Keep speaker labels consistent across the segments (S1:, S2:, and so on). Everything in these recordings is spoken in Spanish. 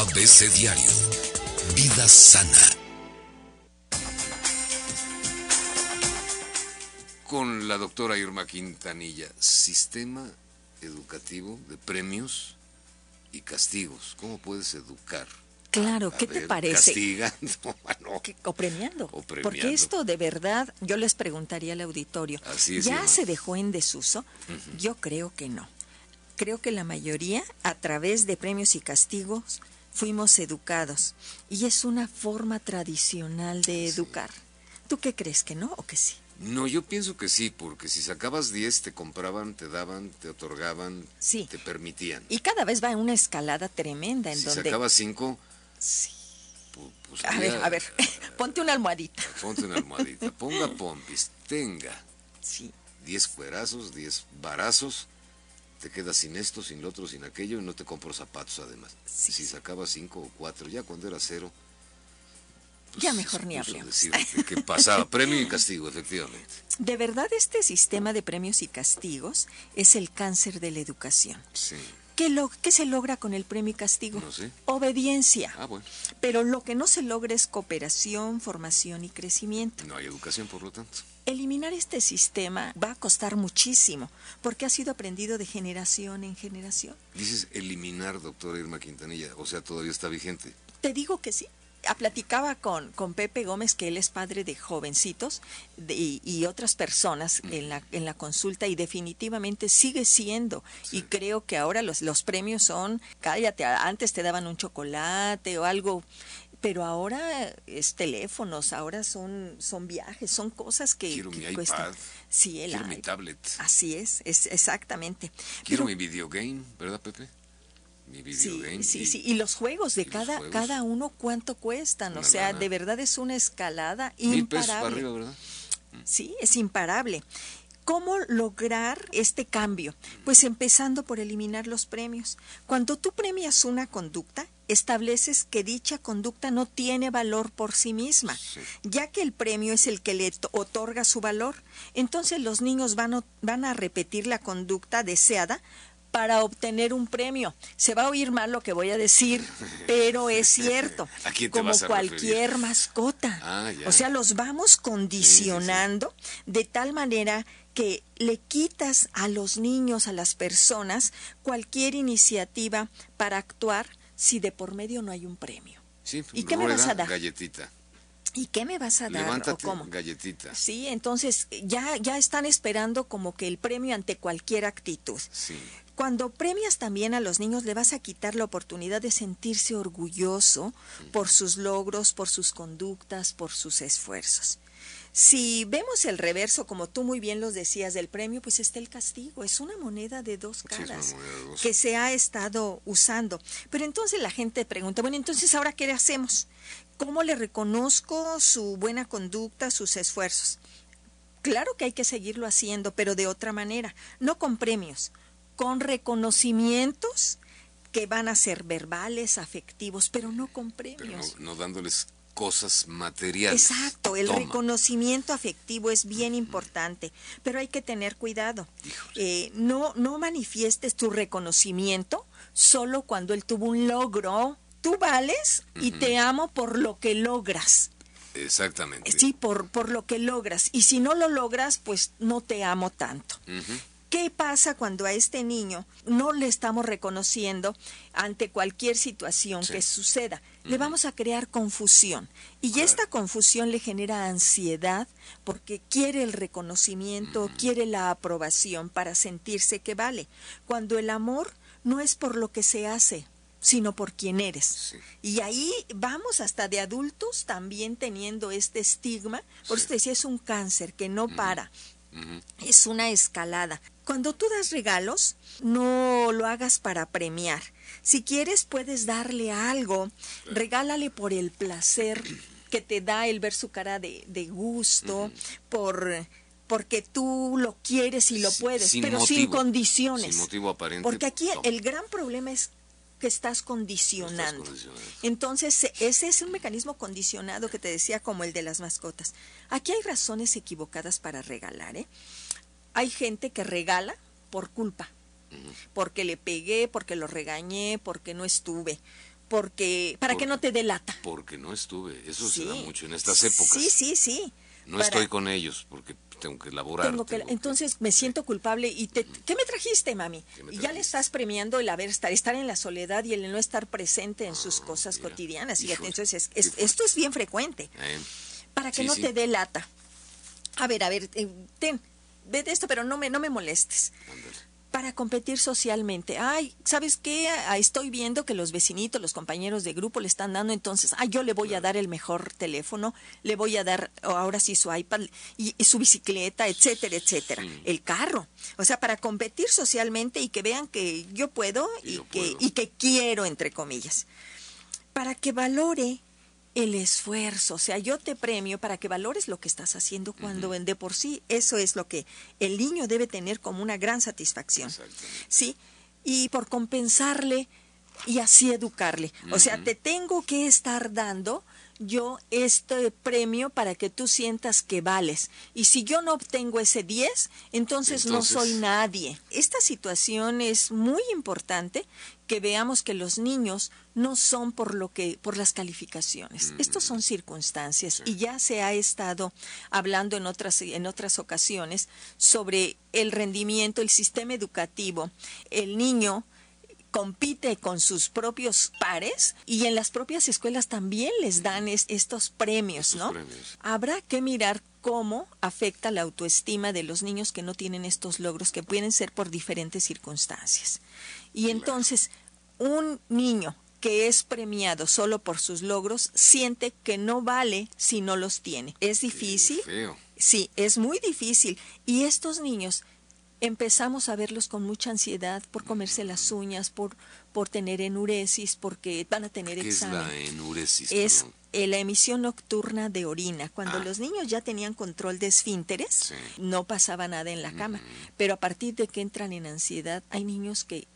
S1: ABC Diario. Vida sana.
S2: Con la doctora Irma Quintanilla, sistema educativo de premios y castigos. ¿Cómo puedes educar?
S3: Claro,
S2: A
S3: ¿qué te parece?
S2: Castigando, bueno.
S3: O premiando.
S2: O premiando.
S3: Porque esto de verdad, yo les preguntaría al auditorio,
S2: Así es,
S3: ¿ya
S2: Irma.
S3: se dejó en desuso? Yo creo que no. Creo que la mayoría, a través de premios y castigos, fuimos educados. Y es una forma tradicional de educar. ¿Tú qué crees que no o que sí?
S2: No, yo pienso que sí, porque si sacabas 10 te compraban, te daban, te otorgaban,
S3: Sí.
S2: te permitían.
S3: Y cada vez va en una escalada tremenda en
S2: si
S3: donde...
S2: sacabas 5,
S3: Sí.
S2: pues
S3: A ver, a ver, ponte una almohadita.
S2: Ponte una almohadita, ponga pompis, tenga
S3: Sí.
S2: 10 cuerazos, 10 varazos, te quedas sin esto, sin lo otro, sin aquello y no te compro zapatos además.
S3: Sí,
S2: si sacabas 5 o 4, ya cuando era cero. pues,
S3: Ya mejor ni
S2: a
S3: hablemos.
S2: que pasaba premio y castigo, efectivamente.
S3: De verdad, este sistema de premios y castigos es el cáncer de la educación.
S2: Sí.
S3: ¿Qué, lo, qué se logra con el premio y castigo?
S2: No sé.
S3: Obediencia.
S2: Ah, bueno.
S3: Pero lo que no se logra es cooperación, formación y crecimiento.
S2: No hay educación, por lo tanto.
S3: Eliminar este sistema va a costar muchísimo, porque ha sido aprendido de generación en generación.
S2: Dices eliminar, doctora Irma Quintanilla, o sea, todavía está vigente.
S3: Te digo que sí. Ah, Platicaba con, con Pepe Gómez, que él es padre de jovencitos de- y, y otras personas en la, en la consulta y definitivamente sigue siendo. Y creo que ahora los, los premios son, cállate, antes te daban un chocolate o algo, pero ahora es teléfonos, ahora son, son viajes, son cosas que,
S2: Quiero
S3: que
S2: mi
S3: cuestan.
S2: iPad.
S3: Sí, el
S2: Quiero mi tablet.
S3: Así es, es exactamente.
S2: Quiero
S3: Pero-
S2: mi videogame, ¿verdad, Pepe? Mi
S3: Sí,
S2: videogame.
S3: sí,
S2: y-
S3: sí. Y los juegos de cada,
S2: juegos.
S3: cada uno, ¿cuánto cuestan? O sea,
S2: lana.
S3: de verdad es una escalada
S2: Mil pesos para
S3: imparable.
S2: arriba, ¿verdad?
S3: Sí, es imparable. ¿Cómo lograr este cambio? Pues empezando por eliminar los premios. Cuando tú premias una conducta, estableces que dicha conducta no tiene valor por sí misma,
S2: Sí.
S3: ya que el premio es el que le to- otorga su valor. Entonces los niños van, o- van a repetir la conducta deseada para obtener un premio. Se va a oír mal lo que voy a decir, pero es cierto.
S2: ¿A quién te
S3: Como
S2: vas a
S3: cualquier mascota.
S2: Ah.
S3: O sea, los vamos condicionando de tal manera que le quitas a los niños, a las personas, cualquier iniciativa para actuar si de por medio no hay un premio.
S2: Sí,
S3: ¿Y qué me vas a dar?
S2: Galletita.
S3: ¿Y qué me vas a dar
S2: Levántate,
S3: o cómo?
S2: galletita.
S3: Sí, entonces ya, ya están esperando como que el premio ante cualquier actitud.
S2: Sí.
S3: Cuando premias también a los niños, le vas a quitar la oportunidad de sentirse orgulloso por sus logros, por sus conductas, por sus esfuerzos. Si vemos el reverso, como tú muy bien los decías, del premio, pues está el castigo. Es una moneda de dos caras
S2: moneda de dos.
S3: que se ha estado usando. Pero entonces la gente pregunta, bueno, entonces ahora qué le hacemos? ¿Cómo le reconozco su buena conducta, sus esfuerzos? Claro que hay que seguirlo haciendo, pero de otra manera, no con premios, con reconocimientos que van a ser verbales, afectivos, pero no con
S2: Pero
S3: premios.
S2: no, no dándoles cosas materiales.
S3: Exacto, el
S2: Toma.
S3: reconocimiento afectivo es bien importante, pero hay que tener cuidado. Eh, no, no manifiestes tu reconocimiento solo cuando él tuvo un logro. Tú vales y te amo por lo que logras.
S2: Exactamente.
S3: Sí, por, por lo que logras. Y si no lo logras, pues no te amo tanto. ¿Qué pasa cuando a este niño no le estamos reconociendo ante cualquier situación
S2: Sí.
S3: que suceda? Le vamos a crear confusión y esta confusión le genera ansiedad porque quiere el reconocimiento, quiere la aprobación para sentirse que vale, cuando el amor no es por lo que se hace, sino por quien eres.
S2: Sí.
S3: Y ahí vamos hasta de adultos también teniendo este estigma, por eso te decía, es un cáncer que no para es una escalada. Cuando tú das regalos, no lo hagas para premiar. Si quieres, puedes darle algo. Regálale por el placer que te da el ver su cara de, de gusto, por porque tú lo quieres y lo puedes,
S2: sin
S3: pero sin condiciones.
S2: sin motivo aparente,
S3: Porque aquí el gran problema es que estás condicionando.
S2: condicionando.
S3: Entonces, ese es un mecanismo condicionado que te decía como el de las mascotas. Aquí hay razones equivocadas para regalar, ¿eh? Hay gente que regala por culpa, porque le pegué, porque lo regañé, porque no estuve, porque para que no te delata.
S2: Porque no estuve. Eso
S3: Sí.
S2: se da mucho en estas épocas.
S3: Sí, sí, sí.
S2: No
S3: Para-
S2: estoy con ellos porque tengo que laborar.
S3: tengo que-
S2: tengo que-
S3: entonces me siento culpable y te, ¿qué me trajiste, mami?
S2: ¿Qué me
S3: Y ya le estás premiando el haber estar, estar en la soledad y el no estar presente en sus
S2: Ah,
S3: cosas
S2: mira.
S3: cotidianas. Fíjate,
S2: Híjole,
S3: entonces es- es- esto es bien frecuente.
S2: Eh,
S3: Para que
S2: Sí,
S3: no
S2: sí.
S3: te dé lata. A ver, a ver, eh, ten, ve de esto, pero no me, no me molestes.
S2: ándale.
S3: Para competir socialmente. Ay, ¿sabes qué? Ah, estoy viendo que los vecinitos, los compañeros de grupo le están dando, entonces, ah, yo le voy a dar el mejor teléfono, le voy a dar oh, ahora sí su iPad y, y su bicicleta, etcétera, etcétera.
S2: Sí.
S3: El carro. O sea, para competir socialmente y que vean que yo puedo
S2: Y
S3: y,
S2: yo
S3: que,
S2: puedo.
S3: y que quiero, entre comillas. Para que valore el esfuerzo, o sea, yo te premio para que valores lo que estás haciendo cuando de por sí eso es lo que el niño debe tener como una gran satisfacción. ¿sí? Y por compensarle y así educarle. O sea, te tengo que estar dando yo este premio para que tú sientas que vales. Y si yo no obtengo ese 10, entonces, no soy nadie. Esta situación es muy importante que veamos que los niños no son por lo que por las calificaciones. Estos son circunstancias y ya se ha estado hablando en otras en otras ocasiones sobre el rendimiento, el sistema educativo. El niño compite con sus propios pares y en las propias escuelas también les dan es- estos premios, ¿no?
S2: premios.
S3: Habrá que mirar cómo afecta la autoestima de los niños que no tienen estos logros que pueden ser por diferentes circunstancias. Y entonces, un niño que es premiado solo por sus logros siente que no vale si no los tiene. Es difícil. Sí, es muy difícil. Y estos niños empezamos a verlos con mucha ansiedad por comerse las uñas, por, por tener enuresis, porque van a tener
S2: ¿Qué es
S3: examen.
S2: la enuresis?
S3: Es eh, la emisión nocturna de orina. Cuando
S2: Ah.
S3: los niños ya tenían control de esfínteres,
S2: Sí.
S3: no pasaba nada en la cama. Pero a partir de que entran en ansiedad, hay niños que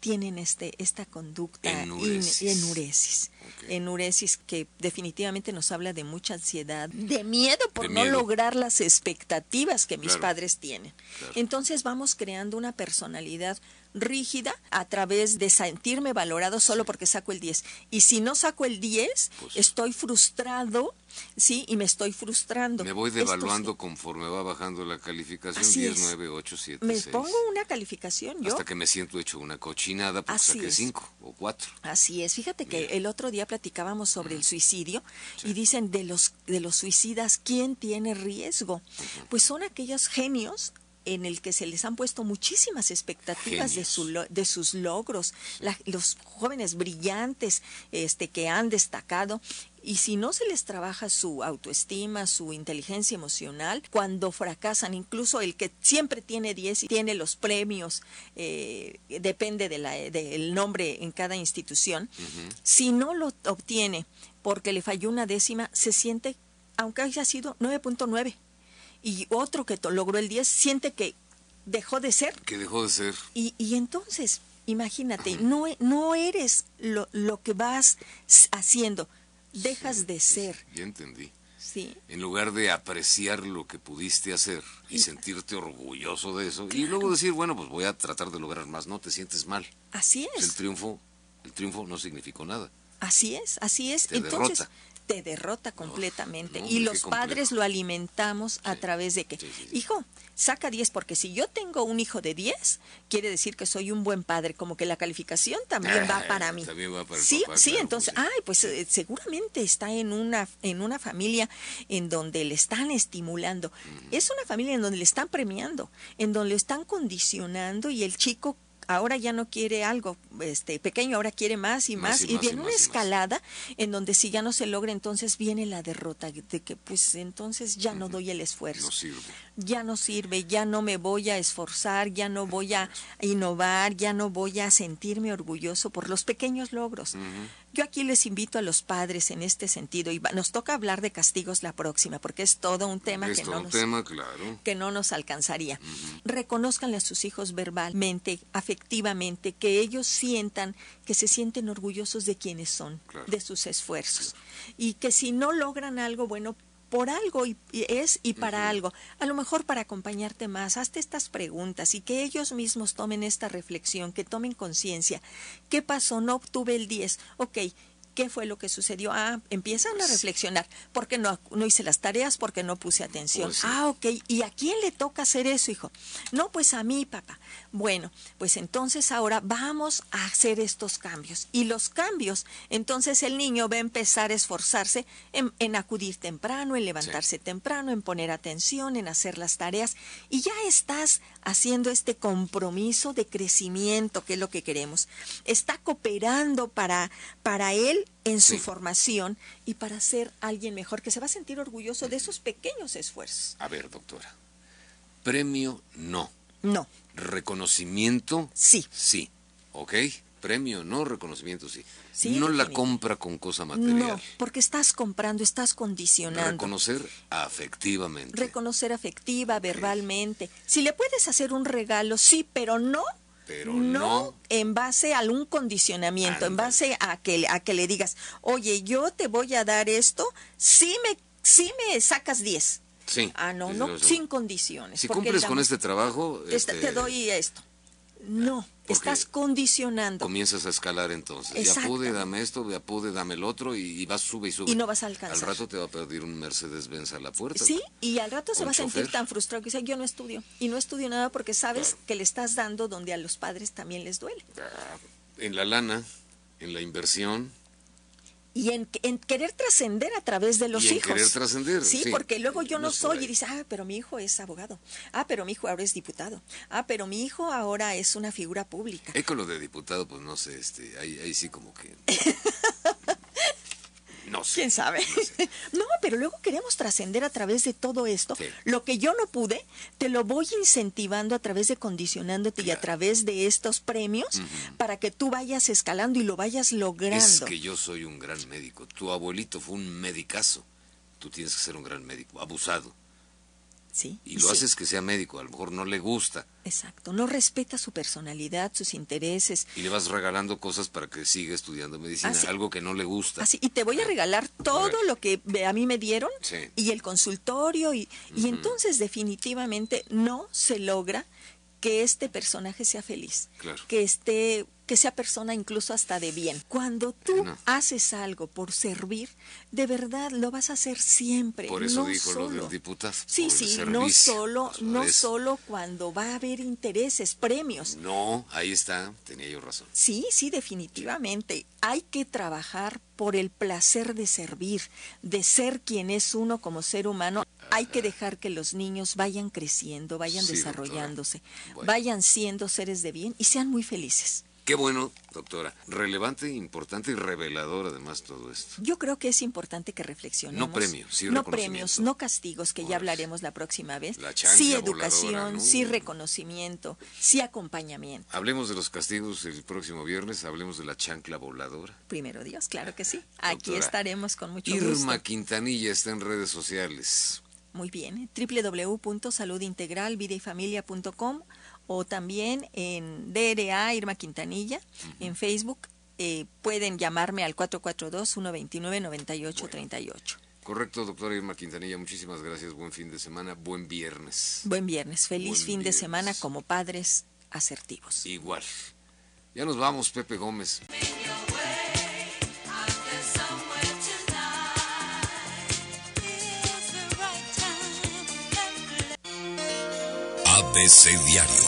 S3: tienen este esta conducta in-
S2: Enuresis. Ok.
S3: Enuresis que definitivamente nos habla de mucha ansiedad, de miedo por
S2: De
S3: no
S2: miedo.
S3: lograr las expectativas que mis
S2: Claro.
S3: padres tienen.
S2: Claro.
S3: Entonces vamos creando una personalidad rígida a través de sentirme valorado solo porque saco el 10. Y si no saco el 10,
S2: Pues-
S3: estoy frustrado, ¿sí? Y me estoy frustrando.
S2: Me voy devaluando conforme va bajando la calificación.
S3: Así
S2: 10,
S3: es.
S2: 9, 8, 7,
S3: Me
S2: 6.
S3: pongo una calificación yo.
S2: Hasta que me siento hecho una cochinada porque
S3: Así
S2: saqué
S3: es.
S2: 5 o 4.
S3: Así es, fíjate que el otro día platicábamos sobre el suicidio y dicen de los de los suicidas quién tiene riesgo. Pues son aquellos genios en el que se les han puesto muchísimas expectativas de su de sus logros, La- los jóvenes brillantes este que han destacado. Y si no se les trabaja su autoestima, su inteligencia emocional, cuando fracasan, incluso el que siempre tiene 10 y tiene los premios, eh, depende de la- del nombre en cada institución, si no lo obtiene porque le falló una décima, se siente, aunque haya sido 9.9, y otro que logró el 10, siente que dejó de ser
S2: Que dejó de ser.
S3: y, y entonces, imagínate, no, no eres lo, lo que vas haciendo, dejas de ser,
S2: Ya entendí.
S3: ¿sí?
S2: En lugar de apreciar lo que pudiste hacer y sentirte orgulloso de eso, y luego decir, bueno, pues voy a tratar de lograr más, no te sientes mal.
S3: Así
S2: El
S3: es,
S2: triunfo, el triunfo no significó nada.
S3: así es, así es.
S2: Te
S3: entonces,
S2: derrota.
S3: Te derrota completamente.
S2: no,
S3: y los
S2: complejo.
S3: padres lo alimentamos a
S2: Sí,
S3: través de que,
S2: sí, sí, sí.
S3: hijo, saca 10, porque si yo tengo un hijo de 10, quiere decir que soy un buen padre, como que la calificación también va
S2: Ah,
S3: para mí.
S2: también va para el
S3: sí,
S2: papá,
S3: sí,
S2: claro,
S3: entonces,
S2: pues
S3: ay, pues eh, seguramente está en una, en una familia en donde le están estimulando. Es una familia en donde le están premiando, en donde le están condicionando y el chico ahora ya no quiere algo este pequeño, ahora quiere más y
S2: Más
S3: más,
S2: y
S3: y,
S2: más y
S3: viene
S2: más
S3: una escalada en donde si ya no se logra, entonces viene la derrota de que pues entonces ya no doy el esfuerzo
S2: No sirve.
S3: ya no sirve, ya no me voy a esforzar, ya no voy a innovar, ya no voy a sentirme orgulloso por los pequeños logros. Yo aquí les invito a los padres en este sentido y nos toca hablar de castigos la próxima porque es todo un tema
S2: es
S3: que no nos
S2: tema, claro.
S3: que no nos alcanzaría. Reconózcanle a sus hijos verbalmente, afectivamente, que ellos sientan que se sienten orgullosos de quienes son,
S2: Claro.
S3: de sus esfuerzos. Y que si no logran algo, bueno, por algo y, y es y para algo. A lo mejor para acompañarte más, hazte estas preguntas y que ellos mismos tomen esta reflexión, que tomen conciencia. ¿Qué pasó? No obtuve el 10. Ok, ¿Qué fue lo que sucedió? Ah, empiezan a reflexionar. ¿Por qué no, no hice las tareas? porque no puse atención?
S2: Pues sí.
S3: Ah, ok. ¿Y a quién le toca hacer eso, hijo? No, pues a mí, papá. Bueno, pues entonces ahora vamos a hacer estos cambios. Y los cambios, entonces el niño va a empezar a esforzarse en, en acudir temprano, en levantarse temprano, en poner atención, en hacer las tareas. Y ya estás haciendo este compromiso de crecimiento, que es lo que queremos. Está cooperando para, para él en su
S2: Sí.
S3: formación y para ser alguien mejor, que se va a sentir orgulloso de esos pequeños esfuerzos.
S2: A ver, doctora. Premio, no.
S3: No,
S2: Reconocimiento,
S3: sí,
S2: sí. ¿Ok? Premio, no. Reconocimiento, sí.
S3: Sí,
S2: no la compra con cosa material.
S3: no, porque estás comprando, estás condicionando.
S2: Reconocer afectivamente.
S3: Reconocer afectiva, verbalmente. Si le puedes hacer un regalo, sí, pero no.
S2: Pero no.
S3: en base a un condicionamiento, en base a que, a que le digas, oye, yo te voy a dar esto, sí me, sí me sacas 10.
S2: Sí.
S3: Ah, no, no, sin condiciones.
S2: Si cumples
S3: la-
S2: con este trabajo,
S3: te,
S2: este,
S3: te doy esto. No, estás condicionando
S2: comienzas a escalar entonces. Ya pude, dame esto, ya pude, dame el otro, y, y vas, sube y sube.
S3: y no vas a alcanzar.
S2: Al rato te va a pedir un Mercedes-Benz a la puerta.
S3: Sí, y al rato se va a sentir tan frustrado que dice, yo no estudio. Y no estudio nada porque sabes que le estás dando donde a los padres también les duele.
S2: En la lana, en la inversión,
S3: Y en, en querer trascender a través de los
S2: Y en
S3: hijos.
S2: querer trascender,
S3: Sí,
S2: sí.
S3: porque luego yo
S2: No
S3: no
S2: es
S3: soy y dice, ah, pero mi hijo es abogado. Ah, pero mi hijo ahora es diputado. Ah, pero mi hijo ahora es una figura pública.
S2: Eh, con lo de diputado, pues no sé, este, ahí, ahí sí como que... No sé.
S3: ¿Quién sabe? No, pero luego queremos trascender a través de todo esto.
S2: Sí.
S3: Lo que yo no pude, te lo voy incentivando a través de condicionándote y a través de estos premios para que tú vayas escalando y lo vayas logrando.
S2: Es que yo soy un gran médico. Tu abuelito fue un medicazo. Tú tienes que ser un gran médico, abusado.
S3: Sí,
S2: Y lo
S3: sí.
S2: haces que sea médico, a lo mejor no le gusta.
S3: Exacto, no respeta su personalidad, sus intereses.
S2: Y le vas regalando cosas para que siga estudiando medicina,
S3: Así-
S2: algo que no le gusta.
S3: Así, y te voy a regalar todo lo que a mí me dieron
S2: Sí.
S3: y el consultorio y, y entonces definitivamente no se logra que este personaje sea feliz,
S2: Claro.
S3: que esté que sea persona incluso hasta de bien. Cuando tú haces algo por servir, de verdad lo vas a hacer siempre.
S2: Por eso
S3: no
S2: dijo lo
S3: solo.
S2: del diputado.
S3: Sí,
S2: por el
S3: sí, no solo, no solo cuando va a haber intereses, premios.
S2: No, ahí está, tenía yo razón.
S3: Sí, sí, definitivamente. Hay que trabajar por el placer de servir, de ser quien es uno como ser humano. Hay que dejar que los niños vayan creciendo, vayan
S2: Sí,
S3: desarrollándose,
S2: Bueno.
S3: vayan siendo seres de bien y sean muy felices.
S2: Qué bueno, doctora. Relevante, importante y revelador además todo esto.
S3: Yo creo que es importante que reflexionemos.
S2: No premios, sí
S3: No premios, no castigos, que ya hablaremos la próxima vez.
S2: La chancla
S3: sí
S2: voladora,
S3: educación,
S2: ¿no?
S3: sí reconocimiento, sí acompañamiento.
S2: Hablemos de los castigos el próximo viernes, hablemos de la chancla voladora.
S3: Primero Dios, claro que sí. Aquí
S2: Doctora,
S3: estaremos con mucho
S2: Irma
S3: gusto.
S2: Quintanilla está en redes sociales.
S3: Muy bien, www.saludintegralvidayfamilia.com o también en DRA Irma Quintanilla en Facebook. eh, pueden llamarme al 442-129-9838.
S2: Correcto, doctora Irma Quintanilla, muchísimas gracias. Buen fin de semana, buen viernes.
S3: Buen viernes, feliz
S2: Buen
S3: fin de semana como padres asertivos.
S2: Igual. Ya nos vamos, Pepe Gómez.
S1: ABC Diario.